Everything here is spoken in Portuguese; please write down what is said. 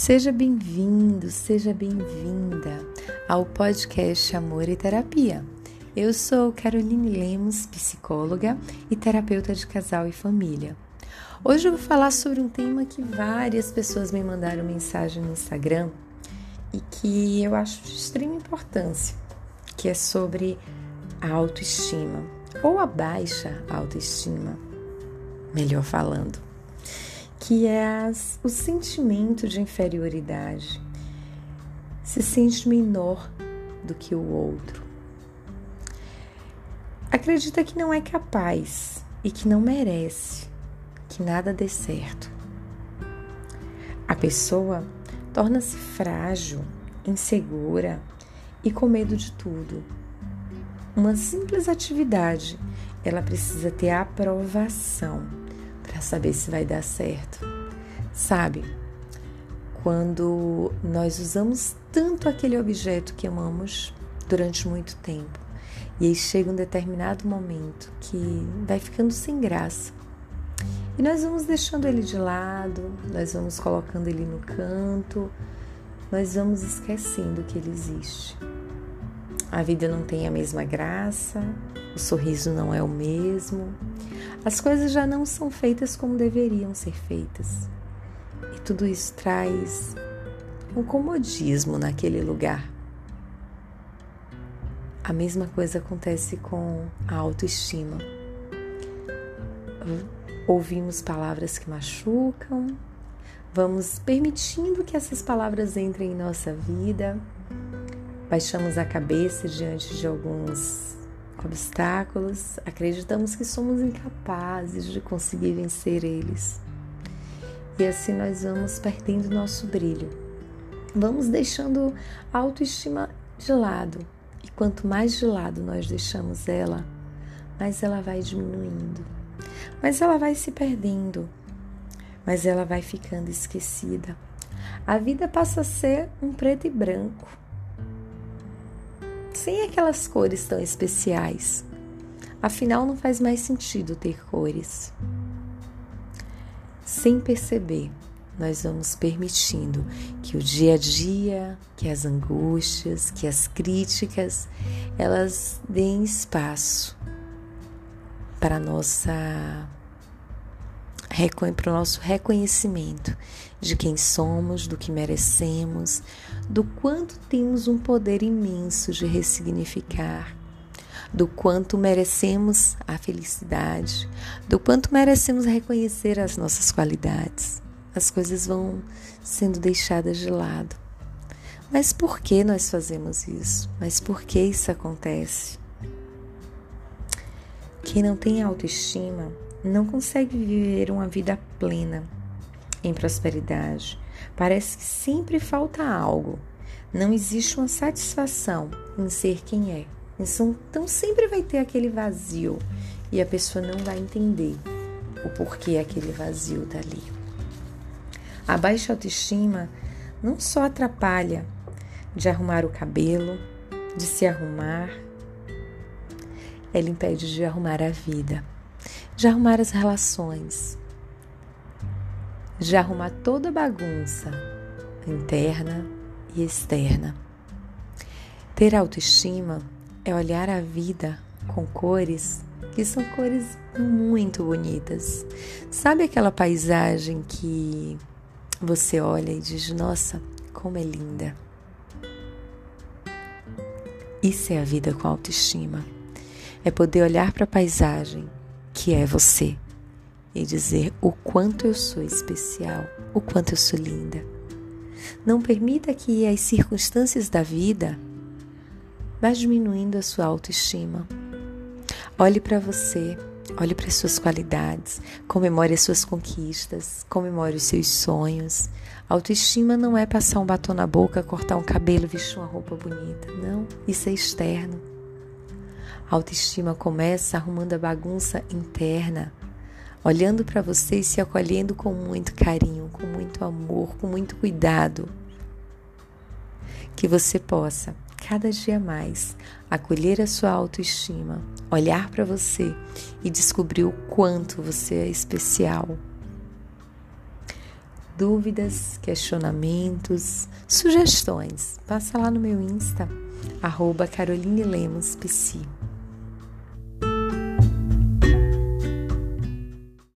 Seja bem-vindo, seja bem-vinda ao podcast Amor e Terapia. Eu sou Caroline Lemos, psicóloga e terapeuta de casal e família. Hoje eu vou falar sobre um tema que várias pessoas me mandaram mensagem no Instagram e que eu acho de extrema importância, que é sobre a autoestima ou a baixa autoestima, melhor falando que é as, o sentimento de inferioridade. Se sente menor do que o outro. Acredita que não é capaz e que não merece, que nada dê certo. A pessoa torna-se frágil, insegura e com medo de tudo. Uma simples atividade, ela precisa ter aprovação saber se vai dar certo. Sabe? Quando nós usamos tanto aquele objeto que amamos durante muito tempo, e aí chega um determinado momento que vai ficando sem graça. E nós vamos deixando ele de lado, nós vamos colocando ele no canto, nós vamos esquecendo que ele existe. A vida não tem a mesma graça, o sorriso não é o mesmo, as coisas já não são feitas como deveriam ser feitas. E tudo isso traz um comodismo naquele lugar. A mesma coisa acontece com a autoestima. Ouvimos palavras que machucam, vamos permitindo que essas palavras entrem em nossa vida, baixamos a cabeça diante de alguns obstáculos, acreditamos que somos incapazes de conseguir vencer eles. E assim nós vamos perdendo nosso brilho. Vamos deixando a autoestima de lado. E quanto mais de lado nós deixamos ela, mais ela vai diminuindo. Mas ela vai se perdendo. Mas ela vai ficando esquecida. A vida passa a ser um preto e branco sem aquelas cores tão especiais. Afinal, não faz mais sentido ter cores. Sem perceber, nós vamos permitindo que o dia a dia, que as angústias, que as críticas, elas deem espaço para nossa para o nosso reconhecimento de quem somos, do que merecemos, do quanto temos um poder imenso de ressignificar, do quanto merecemos a felicidade, do quanto merecemos reconhecer as nossas qualidades. As coisas vão sendo deixadas de lado. Mas por que nós fazemos isso? Mas por que isso acontece? Quem não tem autoestima não consegue viver uma vida plena em prosperidade. Parece que sempre falta algo. Não existe uma satisfação em ser quem é. Então sempre vai ter aquele vazio e a pessoa não vai entender o porquê aquele vazio dali. Tá a baixa autoestima não só atrapalha de arrumar o cabelo, de se arrumar, ela impede de arrumar a vida de arrumar as relações, de arrumar toda a bagunça interna e externa. Ter autoestima é olhar a vida com cores que são cores muito bonitas. Sabe aquela paisagem que você olha e diz: Nossa, como é linda? Isso é a vida com autoestima. É poder olhar para a paisagem que é você e dizer o quanto eu sou especial, o quanto eu sou linda. Não permita que as circunstâncias da vida vá diminuindo a sua autoestima. Olhe para você, olhe para as suas qualidades, comemore as suas conquistas, comemore os seus sonhos. Autoestima não é passar um batom na boca, cortar um cabelo, vestir uma roupa bonita. Não, isso é externo. A autoestima começa arrumando a bagunça interna, olhando para você e se acolhendo com muito carinho, com muito amor, com muito cuidado. Que você possa, cada dia mais, acolher a sua autoestima, olhar para você e descobrir o quanto você é especial. dúvidas, questionamentos, sugestões, passa lá no meu Insta, arroba Caroline Lemos.